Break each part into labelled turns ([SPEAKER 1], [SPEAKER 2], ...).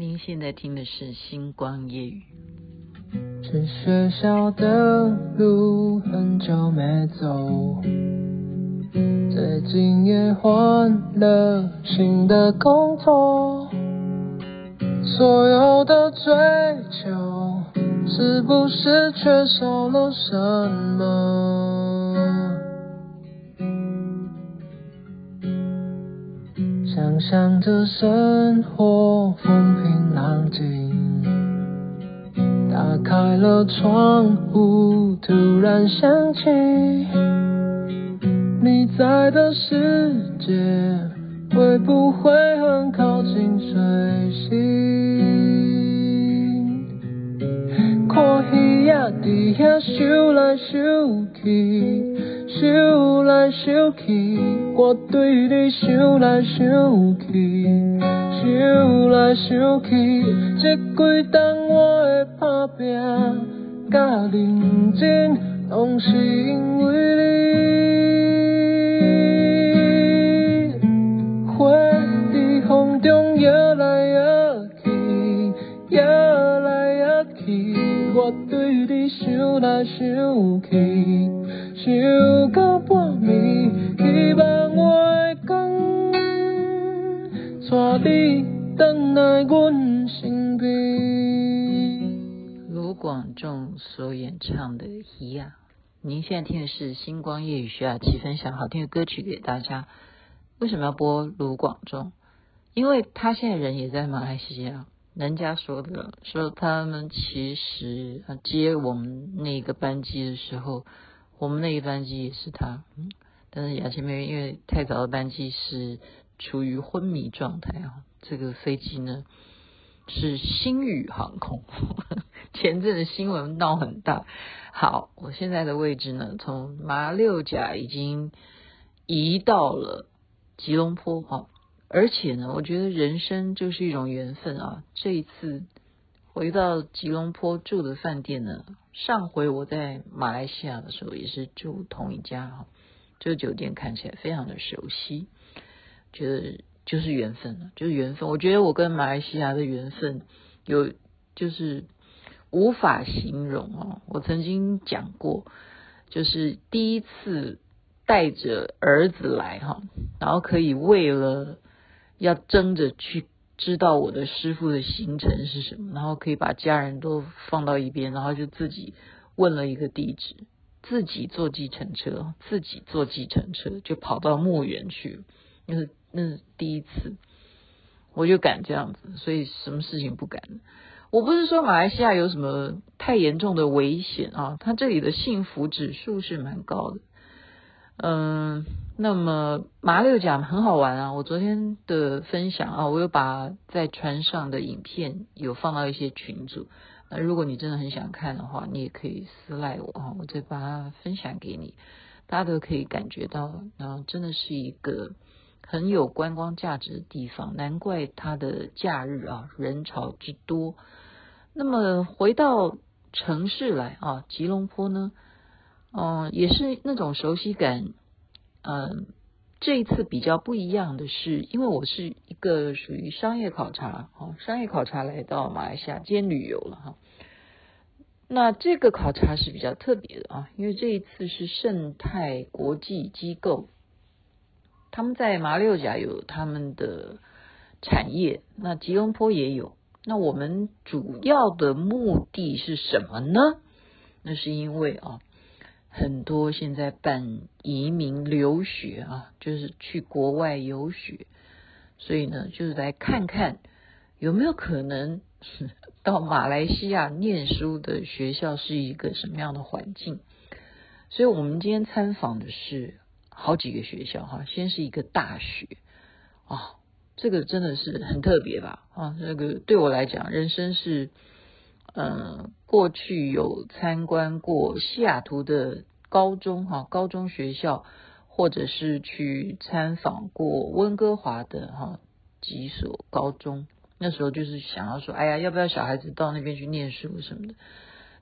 [SPEAKER 1] 您现在听的是《星光夜语》。
[SPEAKER 2] 去学校的路很久没走，最近也换了新的工作，所有的追求是不是缺少了什么？想象着生活风平浪静，打开了窗户，突然想起你在的世界，会不会很靠近水星？看鱼仔在那游来游去。想来想去，我对你想来想去，想来想去，这几冬我的打拼甲认真，拢是因为你。花在风中摇来摇去，摇来摇去，我对你想来想去。想到半暝，希望你回来阮身边。
[SPEAKER 1] 卢广仲所演唱的《一样》，您现在听的是《星光夜雨》，徐雅琪分享好听的歌曲给大家。为什么要播卢广仲？因为他现在人也在马来西亚。人家说的，说他们其实接我们那个班机的时候。我们那一班机也是他，嗯，但是雅琪妹妹因为太早的班机是处于昏迷状态啊。这个飞机呢是星宇航空，前阵的新闻闹很大。好，我现在的位置呢，从马六甲已经移到了吉隆坡哈，而且呢，我觉得人生就是一种缘分啊。这一次回到吉隆坡住的饭店呢。上回我在马来西亚的时候也是住同一家哈，这个酒店看起来非常的熟悉，觉得就是缘分了，就是缘分。我觉得我跟马来西亚的缘分有就是无法形容哦。我曾经讲过，就是第一次带着儿子来哈，然后可以为了要争着去。知道我的师傅的行程是什么，然后可以把家人都放到一边，然后就自己问了一个地址，自己坐计程车，自己坐计程车就跑到墓园去，那是那是第一次，我就敢这样子，所以什么事情不敢？我不是说马来西亚有什么太严重的危险啊，它这里的幸福指数是蛮高的。嗯，那么马六甲很好玩啊！我昨天的分享啊，我有把在船上的影片有放到一些群组。那如果你真的很想看的话，你也可以私赖我啊，我再把它分享给你，大家都可以感觉到，然后真的是一个很有观光价值的地方，难怪它的假日啊人潮之多。那么回到城市来啊，吉隆坡呢？嗯，也是那种熟悉感。嗯，这一次比较不一样的是，因为我是一个属于商业考察，哈，商业考察来到马来西亚兼旅游了哈。那这个考察是比较特别的啊，因为这一次是盛泰国际机构，他们在马六甲有他们的产业，那吉隆坡也有。那我们主要的目的是什么呢？那是因为啊。很多现在办移民留学啊，就是去国外游学，所以呢，就是来看看有没有可能 到马来西亚念书的学校是一个什么样的环境。所以我们今天参访的是好几个学校哈，先是一个大学啊，这个真的是很特别吧啊，这个对我来讲，人生是。呃，过去有参观过西雅图的高中哈，高中学校，或者是去参访过温哥华的哈几所高中。那时候就是想要说，哎呀，要不要小孩子到那边去念书什么的？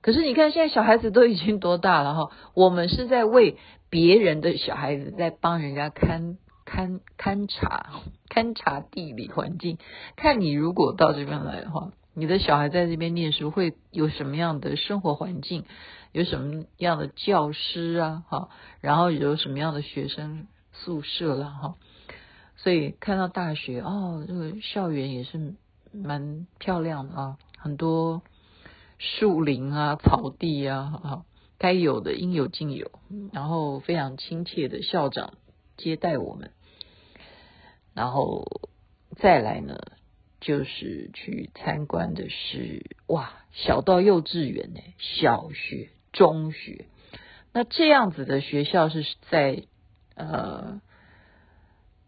[SPEAKER 1] 可是你看，现在小孩子都已经多大了哈，我们是在为别人的小孩子在帮人家看勘勘察勘察地理环境，看你如果到这边来的话，你的小孩在这边念书会有什么样的生活环境，有什么样的教师啊，哈，然后有什么样的学生宿舍了，哈，所以看到大学哦，这个校园也是蛮漂亮的啊，很多树林啊、草地啊，哈。该有的应有尽有，然后非常亲切的校长接待我们，然后再来呢，就是去参观的是哇，小到幼稚园呢，小学、中学，那这样子的学校是在呃，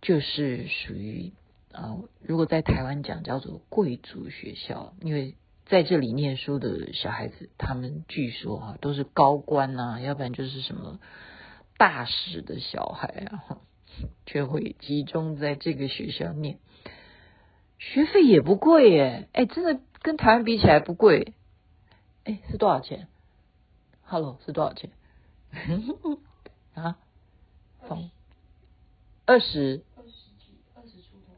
[SPEAKER 1] 就是属于啊、如果在台湾讲叫做贵族学校，因为。在这里念书的小孩子，他们据说啊，都是高官呐、啊，要不然就是什么大使的小孩啊，却会集中在这个学校念，学费也不贵耶，哎，真的跟台湾比起来不贵，哎，是多少钱？Hello，是多少钱？啊？二十。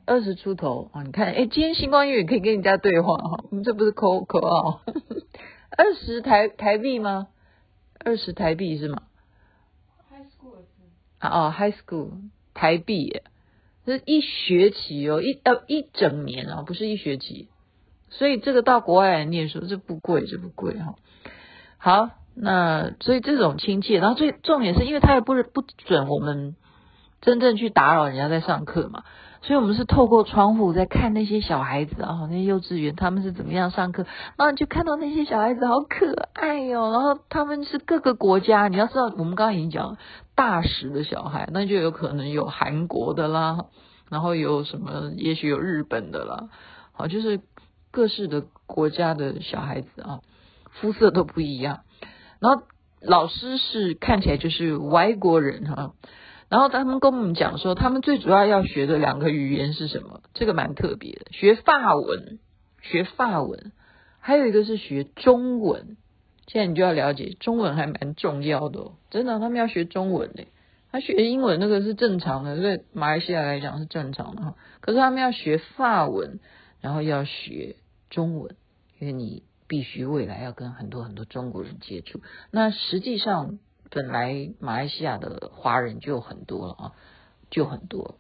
[SPEAKER 1] 二十出头啊！你看，哎，今天星光夜语可以跟人家对话哈，我们这不是口口号？二十台台币吗？二十台币是吗？High school 啊哦，High school 台币耶，这是一学期哦，一呃一整年啊，不是一学期，所以这个到国外来念书这不贵，这不贵哈。好，那所以这种亲切，然后最重点是因为他也不是不准我们真正去打扰人家在上课嘛。所以，我们是透过窗户在看那些小孩子啊，那些幼稚园他们是怎么样上课，然后就看到那些小孩子好可爱哟、哦。然后他们是各个国家，你要知道，我们刚刚已经讲大使的小孩，那就有可能有韩国的啦，然后有什么，也许有日本的啦，好，就是各式的国家的小孩子啊，肤色都不一样。然后老师是看起来就是外国人哈。然后他们跟我们讲说，他们最主要要学的两个语言是什么？这个蛮特别的，学法文，学法文，还有一个是学中文。现在你就要了解，中文还蛮重要的哦，真的，他们要学中文的。他学英文那个是正常的，对马来西亚来讲是正常的哈。可是他们要学法文，然后要学中文，因为你必须未来要跟很多很多中国人接触。那实际上。本来马来西亚的华人就很多了啊，就很多，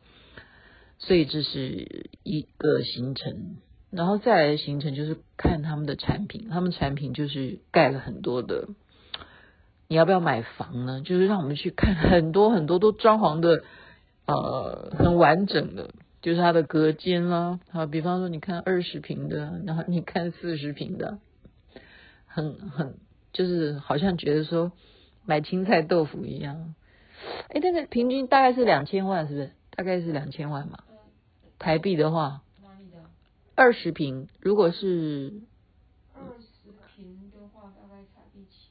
[SPEAKER 1] 所以这是一个行程，然后再来的行程就是看他们的产品，他们产品就是盖了很多的，你要不要买房呢？就是让我们去看很多很多都装潢的呃很完整的，就是它的隔间啦，啊，比方说你看二十平的，然后你看四十平的，很很就是好像觉得说。买青菜豆腐一样，哎，那个平均大概是两千万，是不是？大概是两千万嘛。台币的话，哪里的？二十平，如果是二十平的话，大概台币七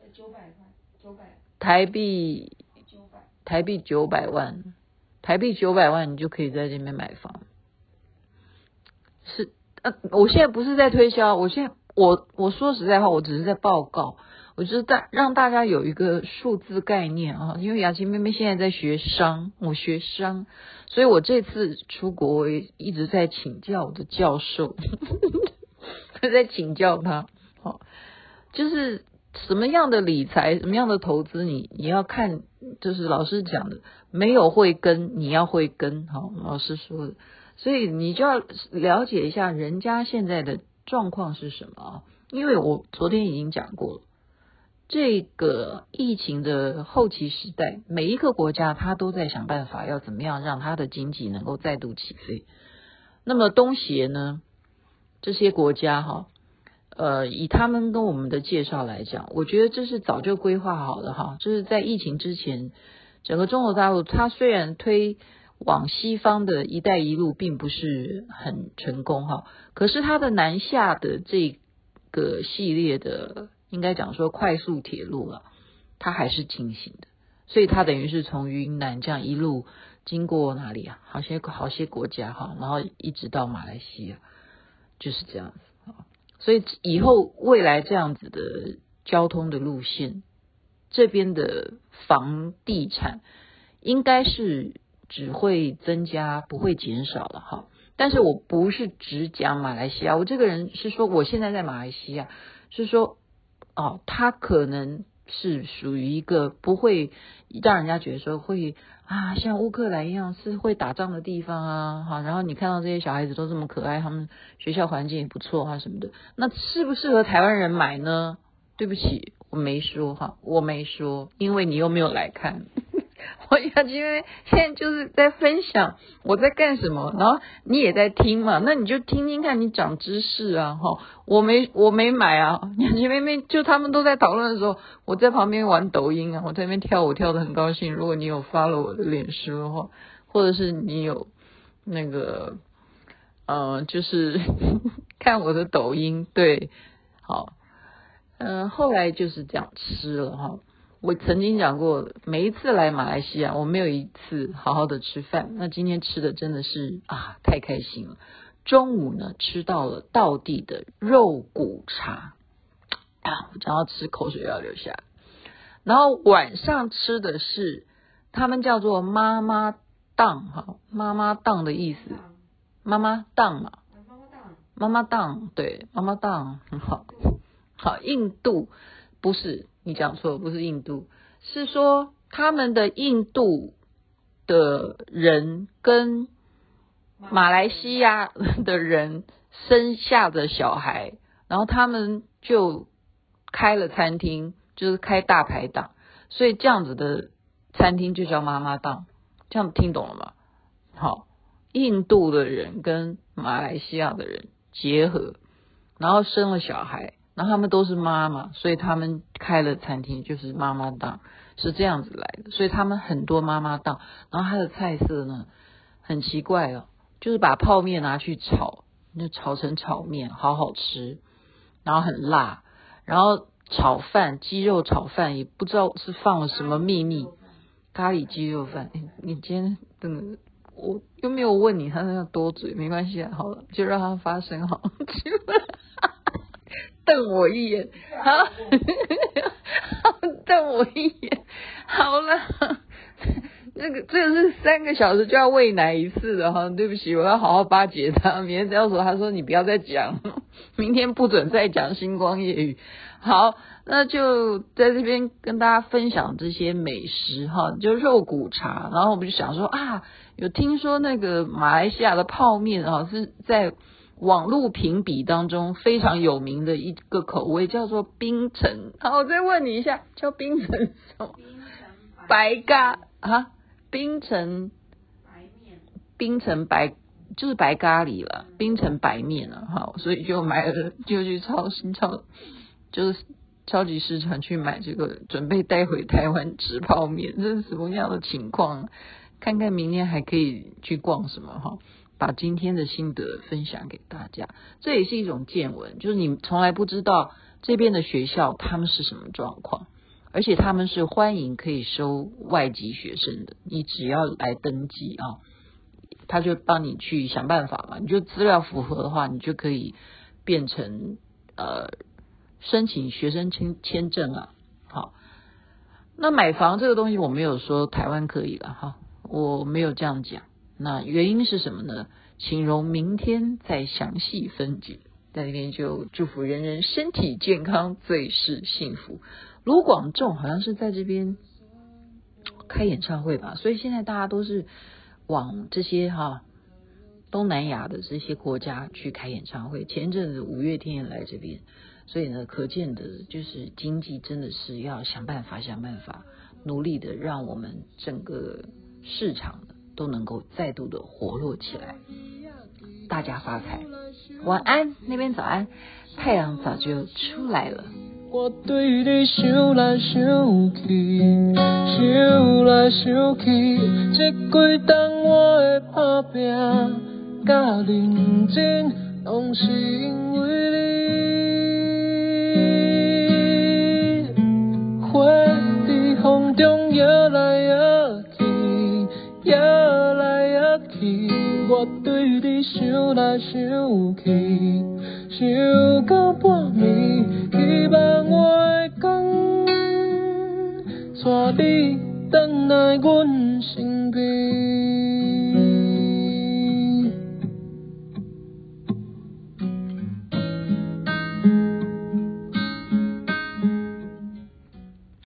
[SPEAKER 1] 呃九百块，九百。台币九百，台币九百万，台币九百万，你就可以在这边买房。是，呃，我现在不是在推销，我现在我我说实在话，我只是在报告。我就大让大家有一个数字概念啊，因为雅琪妹妹现在在学商，我学商，所以我这次出国我也一直在请教我的教授，他 在请教他，好，就是什么样的理财，什么样的投资，你你要看，就是老师讲的，没有会跟，你要会跟，好，老师说的，所以你就要了解一下人家现在的状况是什么啊，因为我昨天已经讲过了。这个疫情的后期时代，每一个国家他都在想办法要怎么样让他的经济能够再度起飞。那么东协呢，这些国家哈，呃，以他们跟我们的介绍来讲，我觉得这是早就规划好的哈。就是在疫情之前，整个中国大陆它虽然推往西方的一带一路并不是很成功哈，可是它的南下的这个系列的。应该讲说快速铁路了，它还是进行的，所以它等于是从云南这样一路经过哪里啊？好些好些国家哈，然后一直到马来西亚，就是这样子啊。所以以后未来这样子的交通的路线，这边的房地产应该是只会增加，不会减少了哈。但是我不是只讲马来西亚，我这个人是说我现在在马来西亚，是说哦，他可能是属于一个不会让人家觉得说会啊，像乌克兰一样是会打仗的地方啊，哈。然后你看到这些小孩子都这么可爱，他们学校环境也不错啊什么的，那适不适合台湾人买呢？对不起，我没说哈，我没说，因为你又没有来看。我想，因为现在就是在分享我在干什么，然后你也在听嘛，那你就听听看，你长知识啊哈。我没我没买啊，两姐妹妹就他们都在讨论的时候，我在旁边玩抖音啊，我在那边跳舞跳得很高兴。如果你有发了我的脸书的话，或者是你有那个呃，就是 看我的抖音，对，好，嗯、呃，后来就是这样吃了哈。我曾经讲过，每一次来马来西亚，我没有一次好好的吃饭。那今天吃的真的是啊，太开心了。中午呢，吃到了道地的肉骨茶啊，我讲到吃口水要流下。然后晚上吃的是他们叫做妈妈档哈，妈妈档的意思，妈妈档嘛，妈妈档，对，妈妈档很好，好，印度不是。你讲错，不是印度，是说他们的印度的人跟马来西亚的人生下的小孩，然后他们就开了餐厅，就是开大排档，所以这样子的餐厅就叫妈妈档，这样听懂了吗？好，印度的人跟马来西亚的人结合，然后生了小孩。然后他们都是妈妈，所以他们开了餐厅，就是妈妈档，是这样子来的。所以他们很多妈妈档，然后它的菜色呢很奇怪哦，就是把泡面拿去炒，就炒成炒面，好好吃，然后很辣，然后炒饭，鸡肉炒饭也不知道是放了什么秘密，咖喱鸡肉饭。你今天真的，我又没有问你，他那个多嘴，没关系，好了，就让它发生好。瞪我一眼，好，瞪我一眼，好了，那 个这个是三个小时就要喂奶一次的哈，对不起，我要好好巴结他。明天到时候他说你不要再讲，明天不准再讲星光夜语。好，那就在这边跟大家分享这些美食哈，就肉骨茶。然后我们就想说啊，有听说那个马来西亚的泡面啊是在。网络评比当中非常有名的一个口味叫做冰城，好，我再问你一下，叫冰城什么？白咖啊，冰城白面，冰城白就是白咖喱了，冰城白面了，好，所以就买了，就去超市超，就是超级市场去买这个，准备带回台湾吃泡面，这是什么样的情况？看看明天还可以去逛什么哈。把今天的心得分享给大家，这也是一种见闻，就是你从来不知道这边的学校他们是什么状况，而且他们是欢迎可以收外籍学生的，你只要来登记啊，他就帮你去想办法嘛，你就资料符合的话，你就可以变成呃申请学生签签证啊。好，那买房这个东西我没有说台湾可以了哈，我没有这样讲。那原因是什么呢？请容明天再详细分解。在这边就祝福人人身体健康，最是幸福。卢广仲好像是在这边开演唱会吧，所以现在大家都是往这些哈东南亚的这些国家去开演唱会。前阵子五月天也来这边，所以呢，可见的就是经济真的是要想办法，想办法努力的让我们整个市场都能够再度的活络起来，大家发财，晚安，那边早安，太阳早就出来了。我对你想来想去，想来想去，这几冬我的打拼甲认真，拢是因为你，花在风中摇来摇我对你想来想去，想到半暝，希望我的天带你回来阮身边。